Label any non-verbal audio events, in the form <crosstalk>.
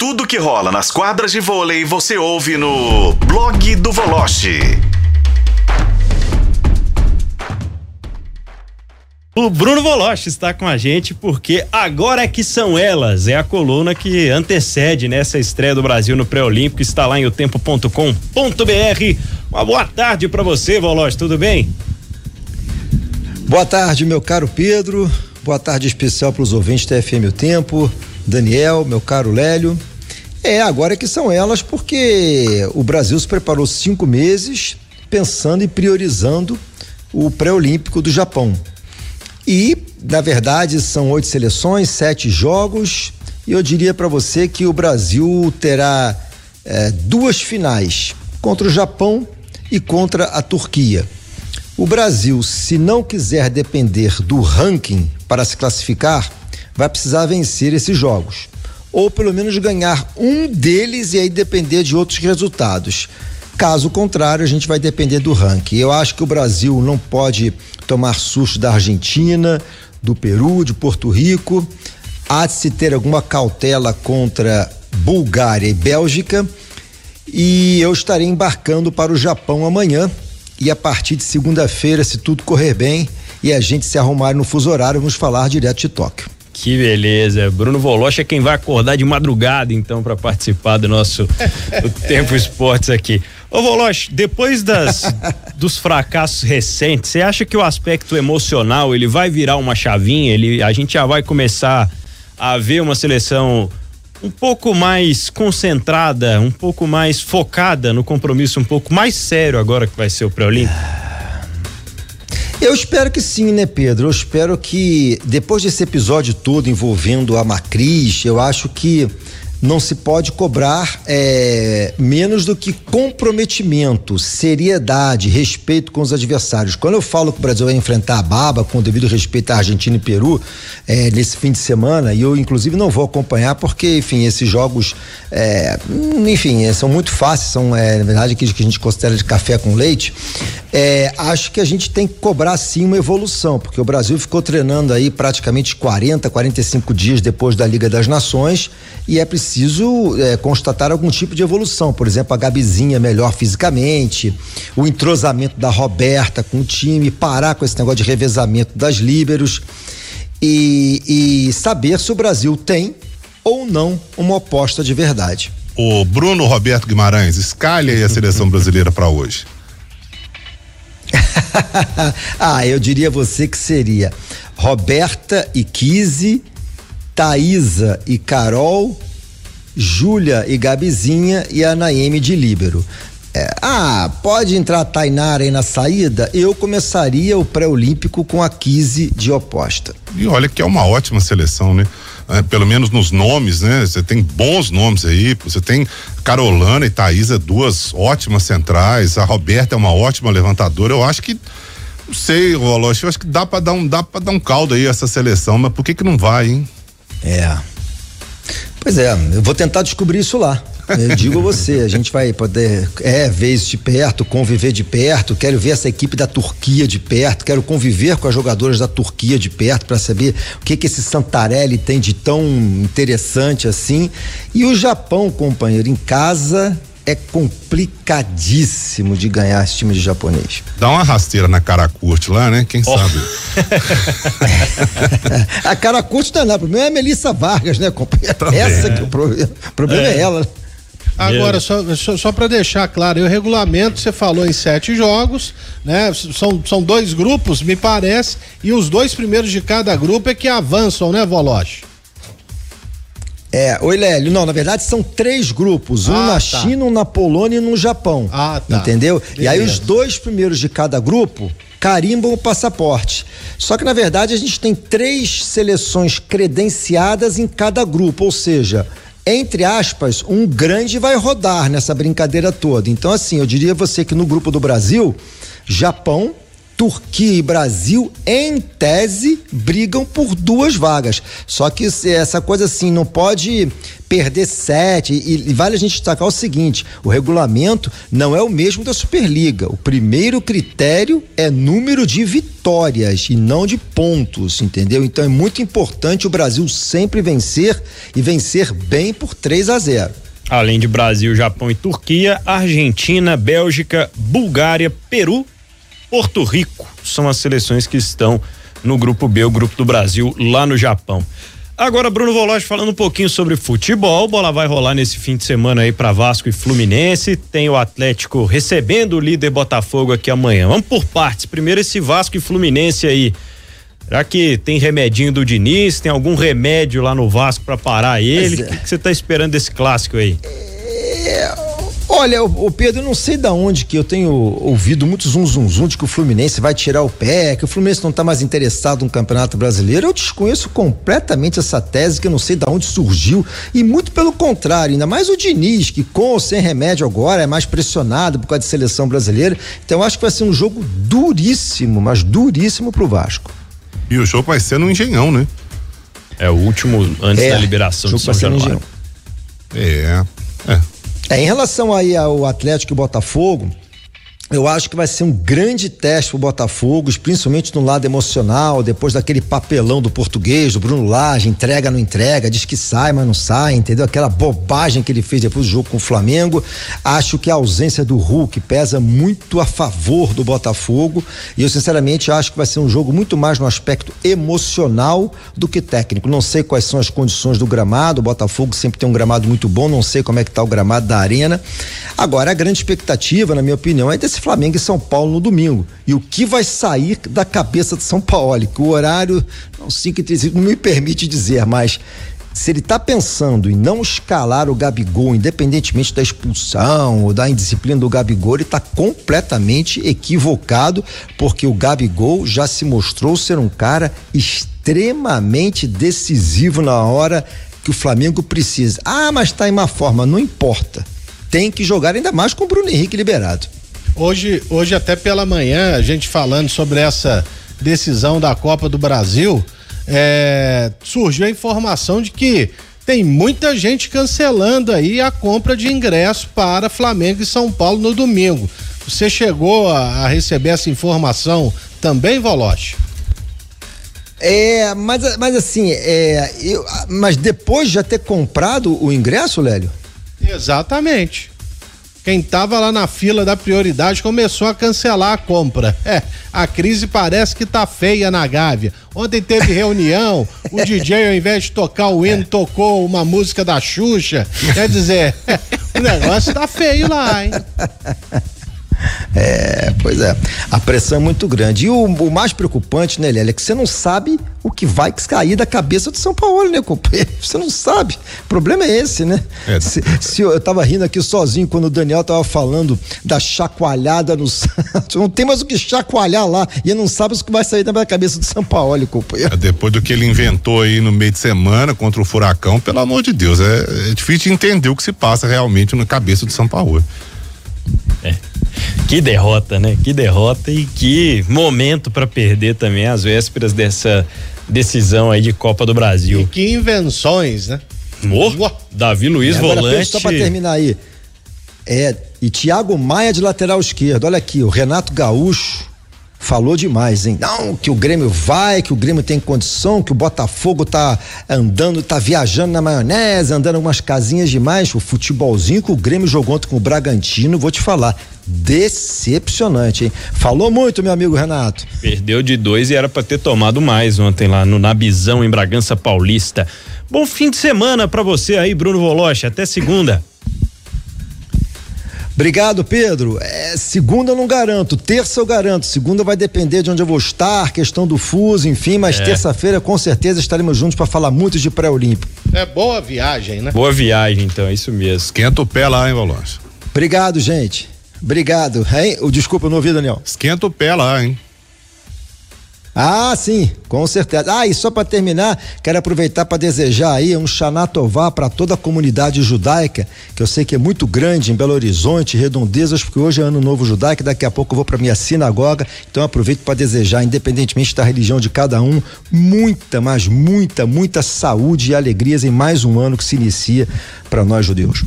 Tudo que rola nas quadras de vôlei você ouve no blog do Voloche. O Bruno Voloche está com a gente porque agora é que são elas. É a coluna que antecede nessa estreia do Brasil no pré-olímpico. Está lá em otempo.com.br. Uma boa tarde para você, Voloche. Tudo bem? Boa tarde, meu caro Pedro. Boa tarde especial para os ouvintes da FM O Tempo. Daniel, meu caro Lélio. É, agora que são elas, porque o Brasil se preparou cinco meses pensando e priorizando o pré-olímpico do Japão. E, na verdade, são oito seleções, sete jogos, e eu diria para você que o Brasil terá é, duas finais contra o Japão e contra a Turquia. O Brasil, se não quiser depender do ranking para se classificar, vai precisar vencer esses jogos ou pelo menos ganhar um deles e aí depender de outros resultados. Caso contrário, a gente vai depender do ranking. Eu acho que o Brasil não pode tomar susto da Argentina, do Peru, de Porto Rico. Há de se ter alguma cautela contra Bulgária e Bélgica. E eu estarei embarcando para o Japão amanhã. E a partir de segunda-feira, se tudo correr bem e a gente se arrumar no fuso horário, vamos falar direto de Tóquio. Que beleza. Bruno Voloche é quem vai acordar de madrugada, então, para participar do nosso do <laughs> Tempo Esportes aqui. Ô Voloche, depois das, <laughs> dos fracassos recentes, você acha que o aspecto emocional ele vai virar uma chavinha? Ele, a gente já vai começar a ver uma seleção um pouco mais concentrada, um pouco mais focada no compromisso um pouco mais sério agora que vai ser o pré-olímpico? Eu espero que sim, né, Pedro? Eu espero que depois desse episódio todo envolvendo a Macris, eu acho que não se pode cobrar é, menos do que comprometimento, seriedade, respeito com os adversários. Quando eu falo que o Brasil vai enfrentar a baba, com devido respeito à Argentina e Peru, é, nesse fim de semana, e eu inclusive não vou acompanhar porque, enfim, esses jogos, é, enfim, é, são muito fáceis, são, é, na verdade, aqueles que a gente considera de café com leite. É, acho que a gente tem que cobrar sim uma evolução, porque o Brasil ficou treinando aí praticamente 40, 45 dias depois da Liga das Nações e é preciso é, constatar algum tipo de evolução. Por exemplo, a Gabizinha melhor fisicamente, o entrosamento da Roberta com o time, parar com esse negócio de revezamento das líberos e, e saber se o Brasil tem ou não uma oposta de verdade. O Bruno Roberto Guimarães, escalhe aí a seleção brasileira para hoje. <laughs> ah, eu diria a você que seria Roberta e Kise, Thaisa e Carol, Júlia e Gabizinha e a Naeme de Líbero. É, ah, pode entrar a Tainara aí na saída? Eu começaria o pré-olímpico com a Kise de oposta. E olha que é uma ótima seleção, né? É, pelo menos nos nomes, né? Você tem bons nomes aí, você tem Carolana e Thaisa, duas ótimas centrais, a Roberta é uma ótima levantadora, eu acho que não sei, Roloche, eu acho que dá para dar um dá para dar um caldo aí essa seleção, mas por que que não vai, hein? É. Pois é, eu vou tentar descobrir isso lá. Eu digo a você, a gente vai poder, é, ver isso de perto, conviver de perto, quero ver essa equipe da Turquia de perto, quero conviver com as jogadoras da Turquia de perto para saber o que que esse Santarelli tem de tão interessante assim. E o Japão, companheiro, em casa é complicadíssimo de ganhar esse time de japonês. Dá uma rasteira na cara curte lá, né? Quem oh. sabe? <laughs> a cara curte não é nada, o problema é a Melissa Vargas, né, companheiro? Essa que é o problema. O problema é, é ela. Agora, só, só, só para deixar claro, o regulamento você falou em sete jogos, né? São, são dois grupos, me parece, e os dois primeiros de cada grupo é que avançam, né, Voloche? É, oi Lélio, não, na verdade são três grupos, um ah, na tá. China, um na Polônia e um no Japão. Ah, tá. Entendeu? Beleza. E aí os dois primeiros de cada grupo carimbam o passaporte. Só que na verdade a gente tem três seleções credenciadas em cada grupo, ou seja, entre aspas, um grande vai rodar nessa brincadeira toda. Então assim, eu diria a você que no grupo do Brasil, Japão, Turquia e Brasil, em tese, brigam por duas vagas. Só que essa coisa assim, não pode perder sete. E, vale a gente destacar o seguinte: o regulamento não é o mesmo da Superliga. O primeiro critério é número de vitórias e não de pontos, entendeu? Então é muito importante o Brasil sempre vencer e vencer bem por 3 a 0. Além de Brasil, Japão e Turquia, Argentina, Bélgica, Bulgária, Peru Porto Rico são as seleções que estão no grupo B, o grupo do Brasil, lá no Japão. Agora, Bruno Vologe falando um pouquinho sobre futebol. Bola vai rolar nesse fim de semana aí para Vasco e Fluminense. Tem o Atlético recebendo o líder Botafogo aqui amanhã. Vamos por partes. Primeiro esse Vasco e Fluminense aí. Será que tem remedinho do Diniz? Tem algum remédio lá no Vasco para parar ele? O é. que você tá esperando desse clássico aí? É, Olha, o Pedro, eu não sei da onde que eu tenho ouvido muito zum zum zum de que o Fluminense vai tirar o pé, que o Fluminense não está mais interessado no Campeonato Brasileiro. Eu desconheço completamente essa tese que eu não sei da onde surgiu e muito pelo contrário, ainda mais o Diniz, que com ou sem remédio agora é mais pressionado por causa de seleção brasileira. Então eu acho que vai ser um jogo duríssimo, mas duríssimo pro Vasco. E o jogo vai ser no Engenhão, né? É o último antes é, da liberação de São Januário. É, é. Em relação aí ao Atlético e Botafogo, eu acho que vai ser um grande teste pro Botafogo, principalmente no lado emocional, depois daquele papelão do português, do Bruno Lage, entrega, não entrega, diz que sai, mas não sai, entendeu? Aquela bobagem que ele fez depois do jogo com o Flamengo. Acho que a ausência do Hulk pesa muito a favor do Botafogo e eu sinceramente acho que vai ser um jogo muito mais no aspecto emocional do que técnico. Não sei quais são as condições do gramado, o Botafogo sempre tem um gramado muito bom, não sei como é que tá o gramado da arena. Agora, a grande expectativa, na minha opinião, é desse Flamengo e São Paulo no domingo. E o que vai sair da cabeça de São Paulo? Que o horário, não 5 e não me permite dizer, mas se ele está pensando em não escalar o Gabigol, independentemente da expulsão ou da indisciplina do Gabigol, ele está completamente equivocado, porque o Gabigol já se mostrou ser um cara extremamente decisivo na hora que o Flamengo precisa. Ah, mas está em má forma, não importa. Tem que jogar ainda mais com o Bruno Henrique liberado. Hoje, hoje até pela manhã, a gente falando sobre essa decisão da Copa do Brasil, é, surgiu a informação de que tem muita gente cancelando aí a compra de ingresso para Flamengo e São Paulo no domingo. Você chegou a, a receber essa informação também, Voloche? É, mas, mas assim, é, eu, mas depois de já ter comprado o ingresso, Lélio? Exatamente quem estava lá na fila da prioridade começou a cancelar a compra. É, a crise parece que tá feia na Gávea. Ontem teve reunião, o <laughs> DJ ao invés de tocar o hino, tocou uma música da Xuxa. Quer dizer, <laughs> o negócio tá feio lá, hein? <laughs> É, pois é. A pressão é muito grande. E o, o mais preocupante, né, Lélia, é que você não sabe o que vai cair da cabeça do São Paulo, né, companheiro? <laughs> Você não sabe. O problema é esse, né? É. Se, se eu, eu tava rindo aqui sozinho quando o Daniel tava falando da chacoalhada no <laughs> Santos. Não tem mais o que chacoalhar lá. E não sabe o que vai sair da cabeça do São Paulo, companheiro. É, depois do que ele inventou aí no meio de semana contra o Furacão, pelo amor de Deus, é, é difícil de entender o que se passa realmente na cabeça do São Paulo. É. Que derrota, né? Que derrota e que momento para perder também às vésperas dessa decisão aí de Copa do Brasil. E que invenções, né? Oh, Davi Luiz é, volante. Só para terminar aí. É, e Thiago Maia de lateral esquerdo. Olha aqui, o Renato Gaúcho falou demais, hein? Não, que o Grêmio vai, que o Grêmio tem condição, que o Botafogo tá andando, tá viajando na maionese, andando algumas casinhas demais. O futebolzinho que o Grêmio jogou ontem com o Bragantino, vou te falar. Decepcionante, hein? Falou muito, meu amigo Renato. Perdeu de dois e era para ter tomado mais ontem lá no Nabizão, em Bragança Paulista. Bom fim de semana para você aí, Bruno Voloche. Até segunda. Obrigado, Pedro. É, segunda eu não garanto, terça eu garanto. Segunda vai depender de onde eu vou estar, questão do fuso, enfim, mas é. terça-feira com certeza estaremos juntos para falar muito de pré-olímpico. É boa viagem, né? Boa viagem, então, é isso mesmo. Esquenta o pé lá, hein, Valôncio? Obrigado, gente. Obrigado. Hein? O desculpa, eu não ouvi, Daniel. Esquenta o pé lá, hein? Ah, sim, com certeza. Ah, e só para terminar, quero aproveitar para desejar aí um Xanatová para toda a comunidade judaica, que eu sei que é muito grande em Belo Horizonte, Redondezas, porque hoje é ano novo judaico, daqui a pouco eu vou para minha sinagoga, então aproveito para desejar, independentemente da religião de cada um, muita, mas muita, muita saúde e alegrias em mais um ano que se inicia para nós judeus.